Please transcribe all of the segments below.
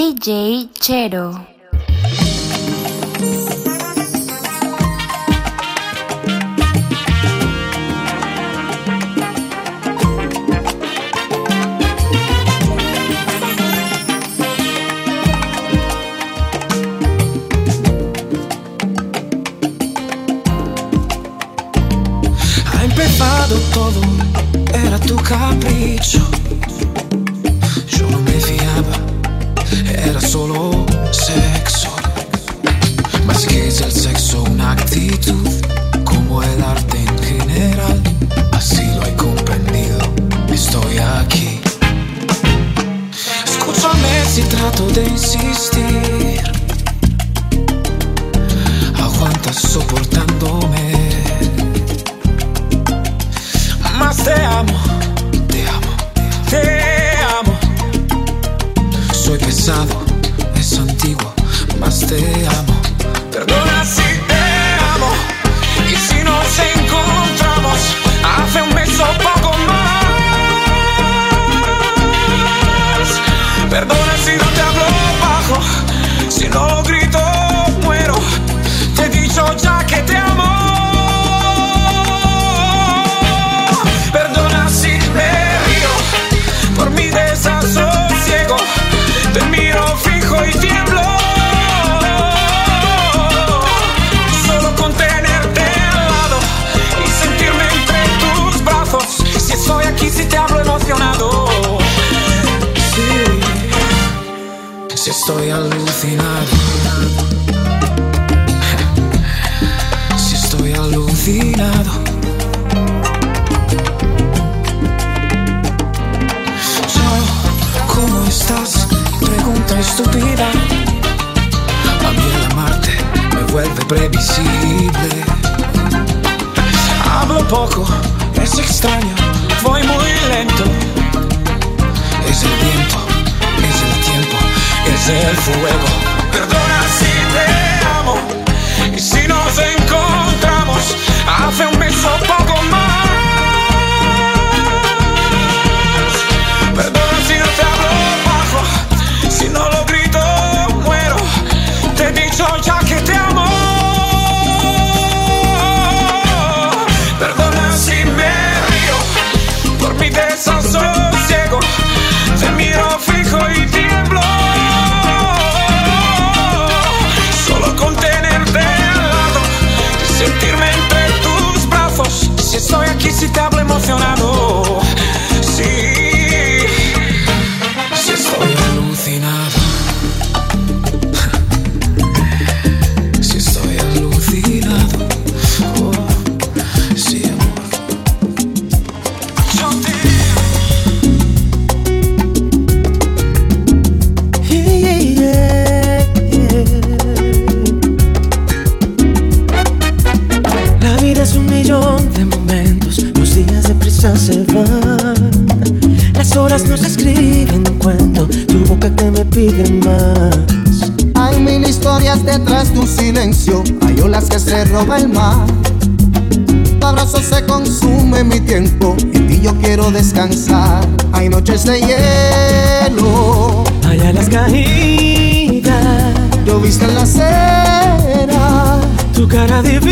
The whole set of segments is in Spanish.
DJ Chero. Ha empezado todo, era tu capricho. Solo sexo. Más que es el sexo, una actitud, como el arte en general. Así lo he comprendido, estoy aquí. Escúchame si trato de insistir. Aguantas soportándome. Más te amo, te amo, te amo. Soy pesado, más alucinado. Si estoy alucinado. Yo, ¿cómo estás? Pregunta estúpida. A mí el amarte me vuelve previsible. Hablo poco, es extraño, voy muy lento. Es el viento, es el tiempo, es el fuego. Perdona si te amo y si nos encontramos hace un mes o poco más. Silencio, hay olas que se roba el mar. Tu abrazo se consume mi tiempo, y en ti yo quiero descansar. Hay noches de hielo, Hay alas caídas, lloviste en la acera. tu cara divina.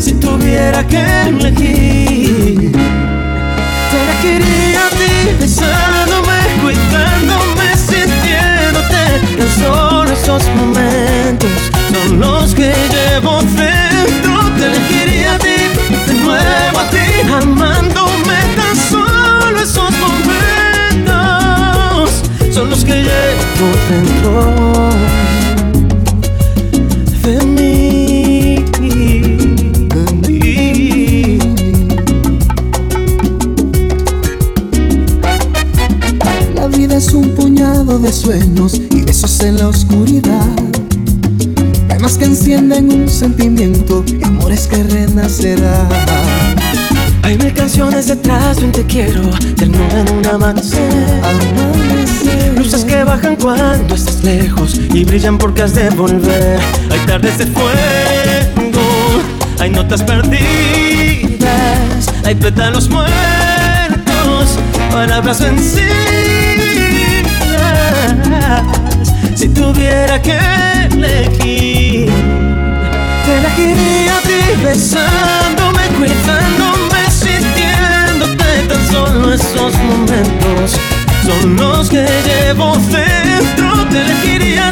Si tuviera que elegir, te elegiría a ti, besándome, Tan solo esos momentos son los que llevo dentro. Te elegiría a ti, de nuevo a ti, amándome. Tan solo esos momentos son los que llevo dentro es un puñado de sueños y besos en la oscuridad. Temas que encienden un sentimiento y amores que renacerán. Hay mil canciones detrás de un te quiero, termina en un amanecer. Amanecer. Luces que bajan cuando estás lejos y brillan porque has de volver. Hay tardes de fuego, hay notas perdidas, hay pétalos muertos, palabras vencidas. Si tuviera que elegir. Te elegiría besándome, cuidándome, sintiéndote tan solo esos momentos. Son los que llevo dentro, te elegiría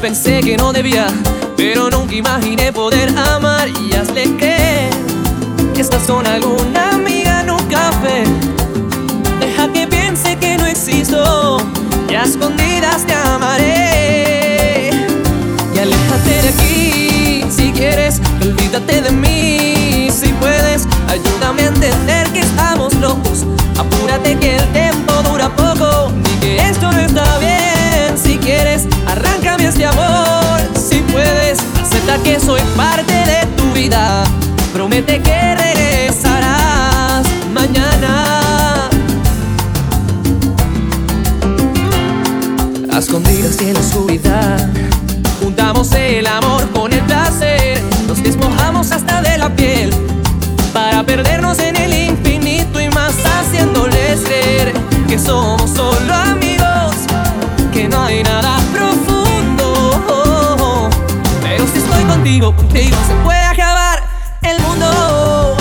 pensé que no debía, pero nunca imaginé poder amar y hazle creer que estás con alguna amiga en un. Deja que piense que no existo y a escondidas te amaré. Y aléjate de aquí si quieres, olvídate de mí si puedes. Ayúdame a entender que estamos locos. Apúrate que el parte de tu vida. Promete que regresarás mañana. A escondidas y en la oscuridad, juntamos el amor con el placer. Nos despojamos hasta de la piel para perdernos en el infinito y más haciéndoles creer que somos solo contigo, contigo se puede acabar el mundo.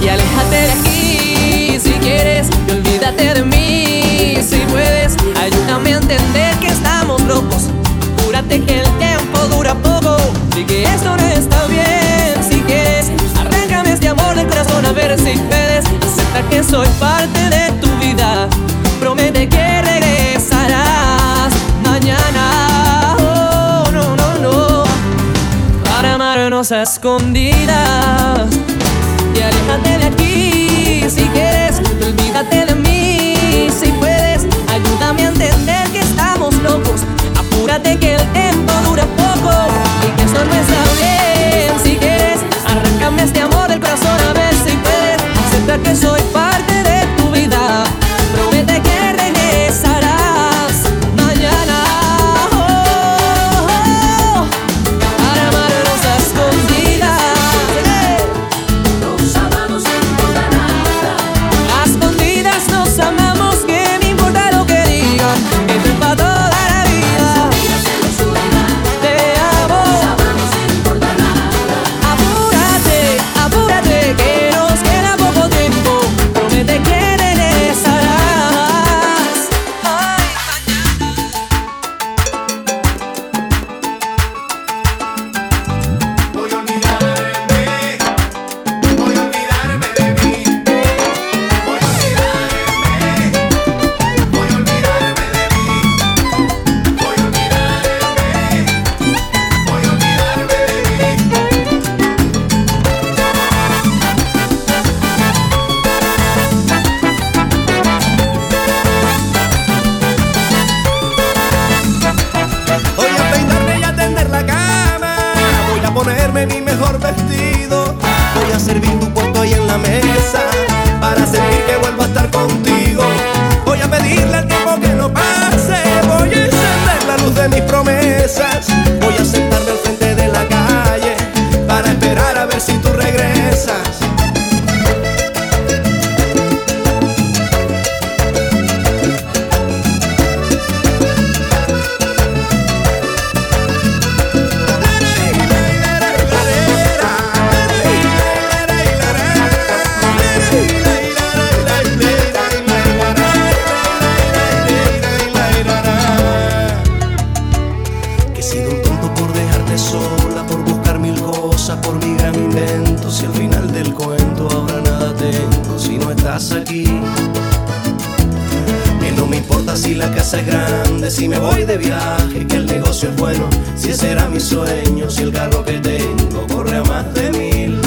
Y aléjate de aquí si quieres y olvídate de mí si puedes. Ayúdame a entender que estamos locos. Júrate que el tiempo dura poco y que esto no está bien. Si quieres, arráncame este amor del corazón a ver si puedes. Acepta que soy parte de Y aléjate de aquí si quieres. Olvídate de mí si puedes. Ayúdame a entender que estamos locos. Apúrate que el tiempo dura poco y que esto no está bien. Si quieres, arráncame este amor del corazón a ver si puedes. Aceptar que soy parte vestido. Voy a servir tu puesto ahí en la mesa. Para sentir casa grande, si me voy de viaje, que el negocio es bueno, si ese era mi sueño, si el carro que tengo corre a más de mil.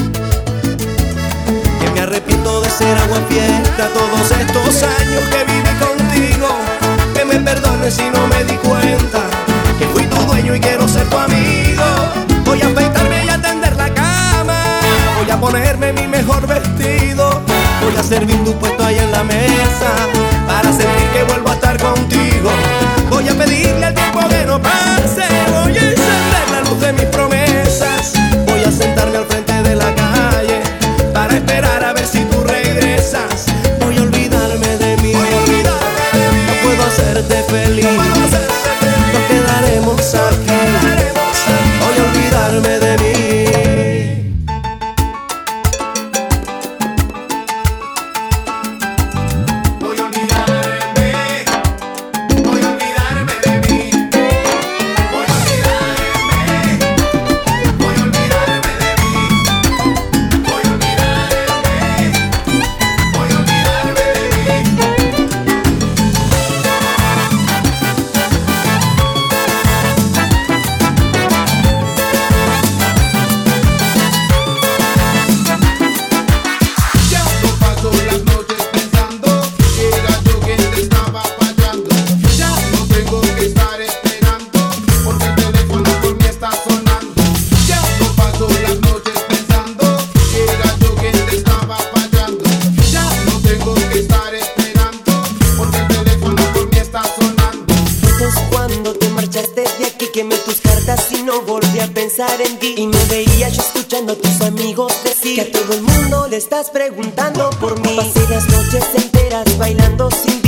Que me arrepiento de ser agua fiesta todos estos años que viví contigo. Que me perdones si no me di cuenta que fui tu dueño y quiero ser tu amigo. Voy a afeitarme y a tender la cama. Voy a ponerme mi mejor vestido. Voy a servir tu puesto ahí en la mesa para sentir que vuelvo a estar contigo. Voy a pedirle al tiempo que no pase. Voy a encender la luz de mis promesas. Voy a sentarme al frente de la calle para esperar a ver si tú regresas. Voy a olvidarme de mí. No puedo hacerte feliz. Y me veías yo escuchando a tus amigos decir Que a todo el mundo le estás preguntando por mí. Pasé las noches enteras bailando sin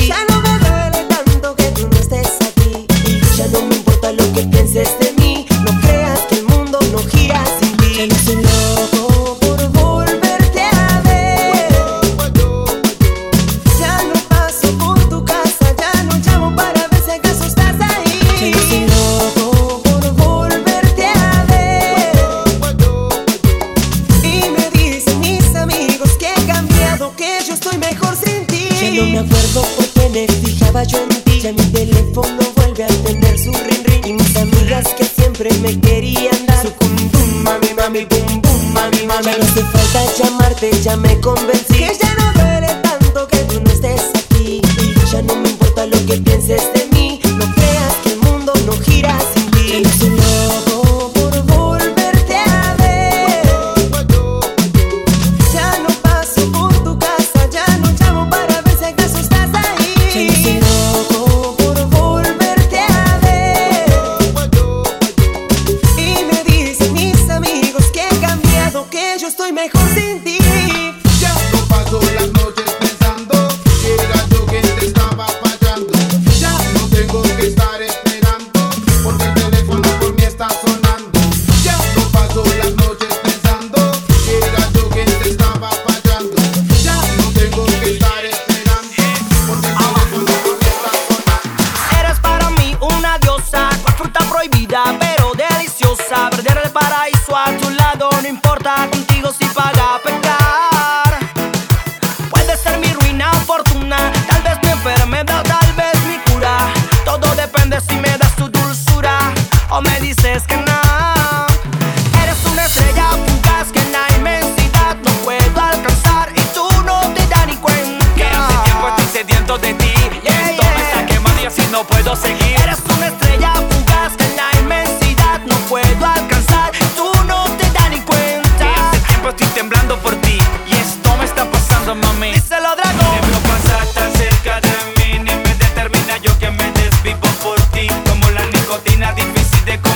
siempre me querían dar. Su cum mami, mami, bum, mami, mami. Ya hace falta llamarte, ya me convencí. Que ya no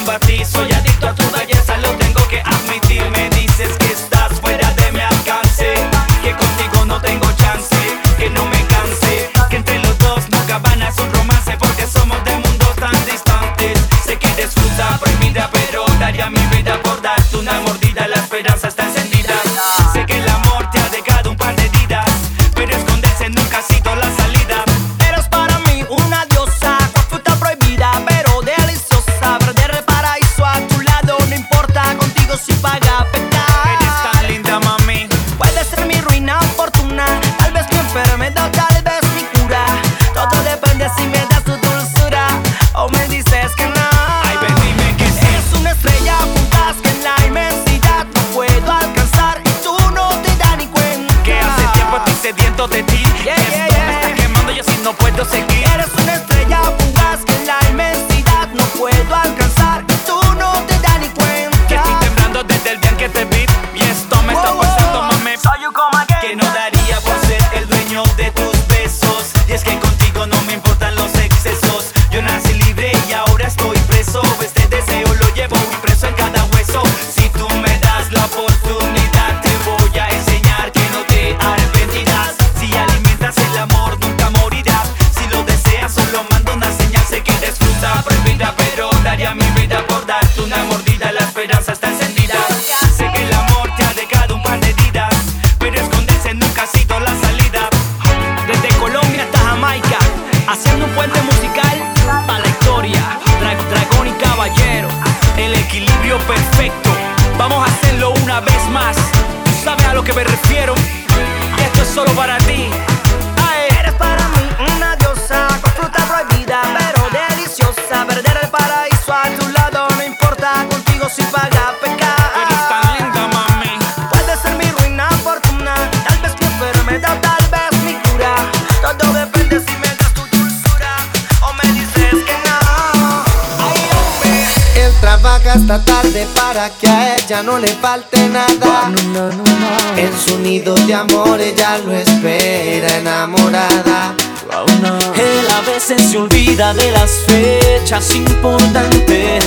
combatizo Yo sé que me refiero. Esto es solo para ti. Ay. Eres para mí una diosa con fruta prohibida, pero deliciosa. Perder el paraíso a tu lado no importa, contigo sin pagar pecar. Eres tan linda, mami. Puedes ser mi ruina, fortuna. Tal vez mi enfermedad, tal vez mi cura. Todo depende si me das tu dulzura o me dices que no. Ay, hombre. Él trabaja hasta tarde para que a él ya no le falte nada. En su nido de amor ella lo espera enamorada. Él a veces se olvida de las fechas importantes.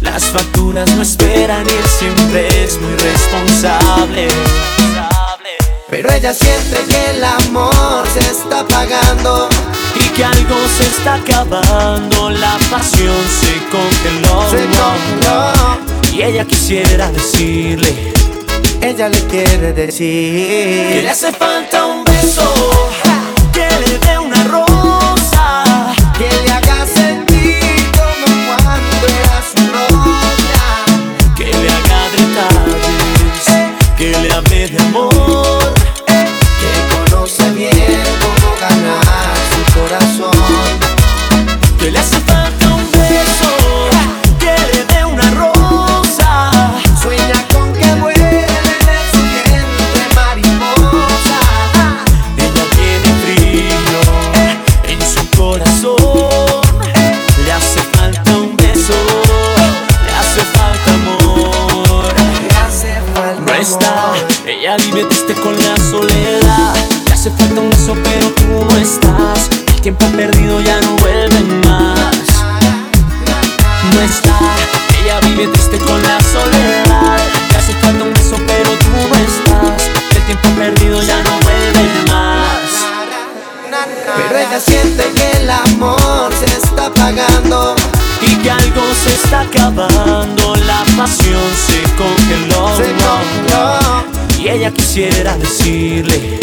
Las facturas no esperan y él siempre es muy responsable. Pero ella siente que el amor se está pagando y que algo se está acabando. La pasión se congeló. Se congeló. Y ella quisiera decirle Ella le quiere que decir le hace falta un beso, que le dé una rosa. Ella vive triste con la soledad. Le hace falta un beso, pero tú no estás. El tiempo perdido ya no vuelve más. No está, ella vive triste con la soledad. Le hace falta un beso, pero tú no estás. El tiempo perdido ya no vuelve más. Pero ella siente que el amor se está apagando. Y que algo se está acabando, la pasión se congeló. Se congeló. Y ella quisiera decirle.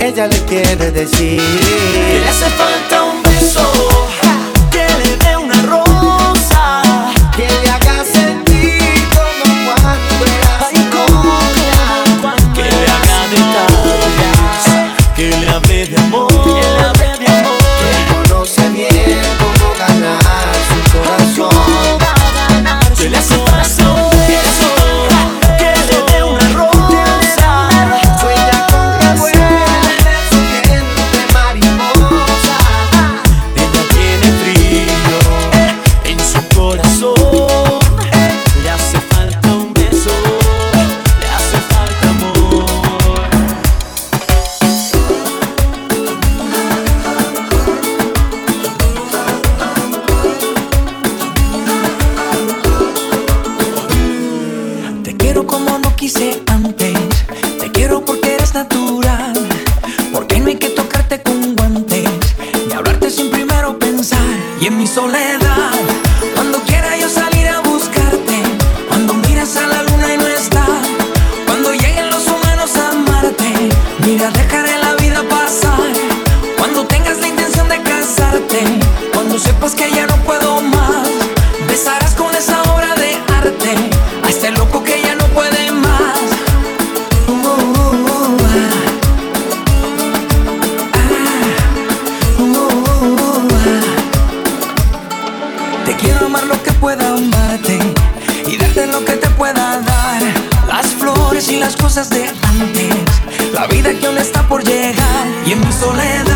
Ella le quiere decir. Que le hace falta un beso, Cuando tengas la intención de casarte. Cuando sepas que ya no puedo más. Besarás con esa obra de arte a este loco que ya no puede más. Te quiero amar lo que pueda amarte y darte lo que te pueda dar. Las flores y las cosas de antes, la vida que aún está por llegar. Y en mi soledad,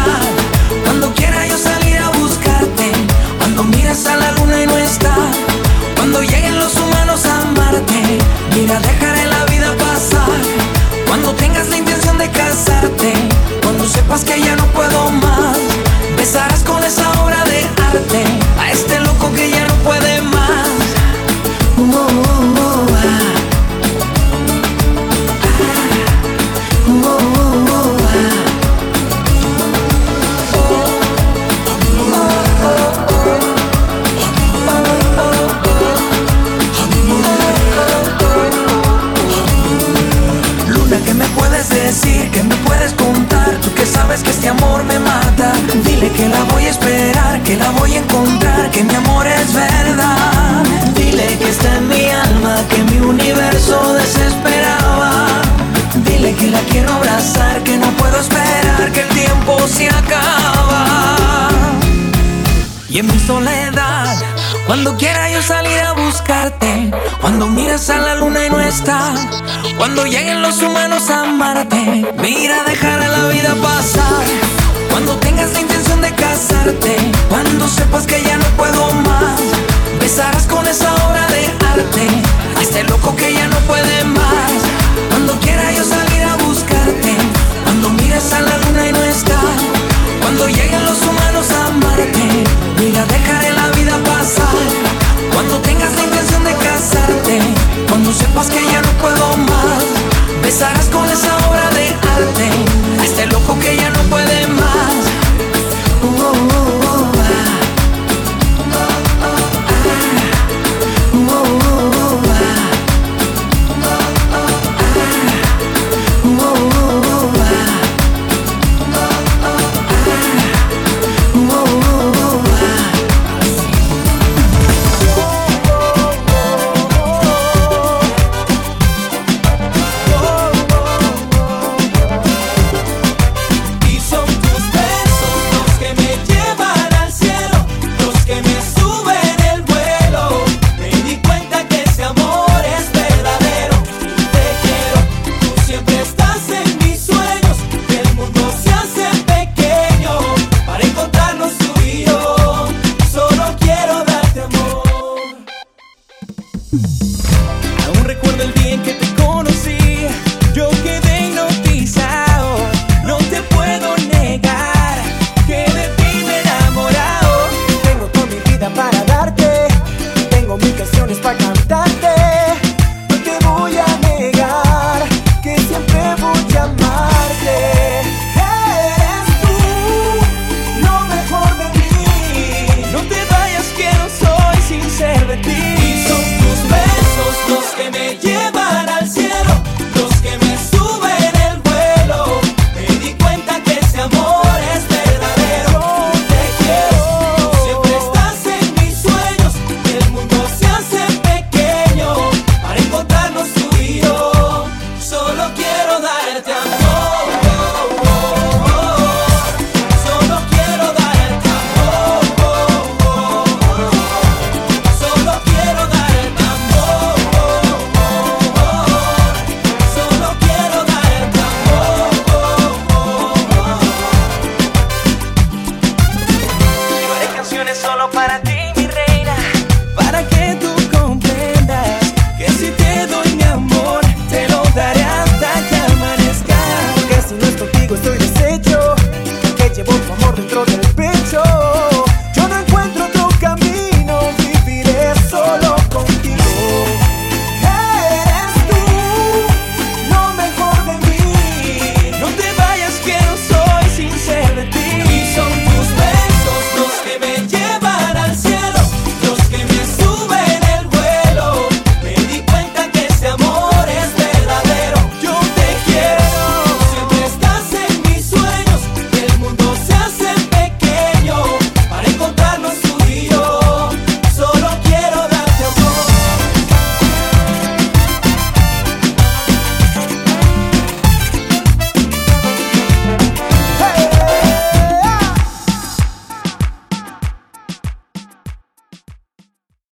amarte, mira, dejar a la vida pasar. Cuando tengas la intención de casarte,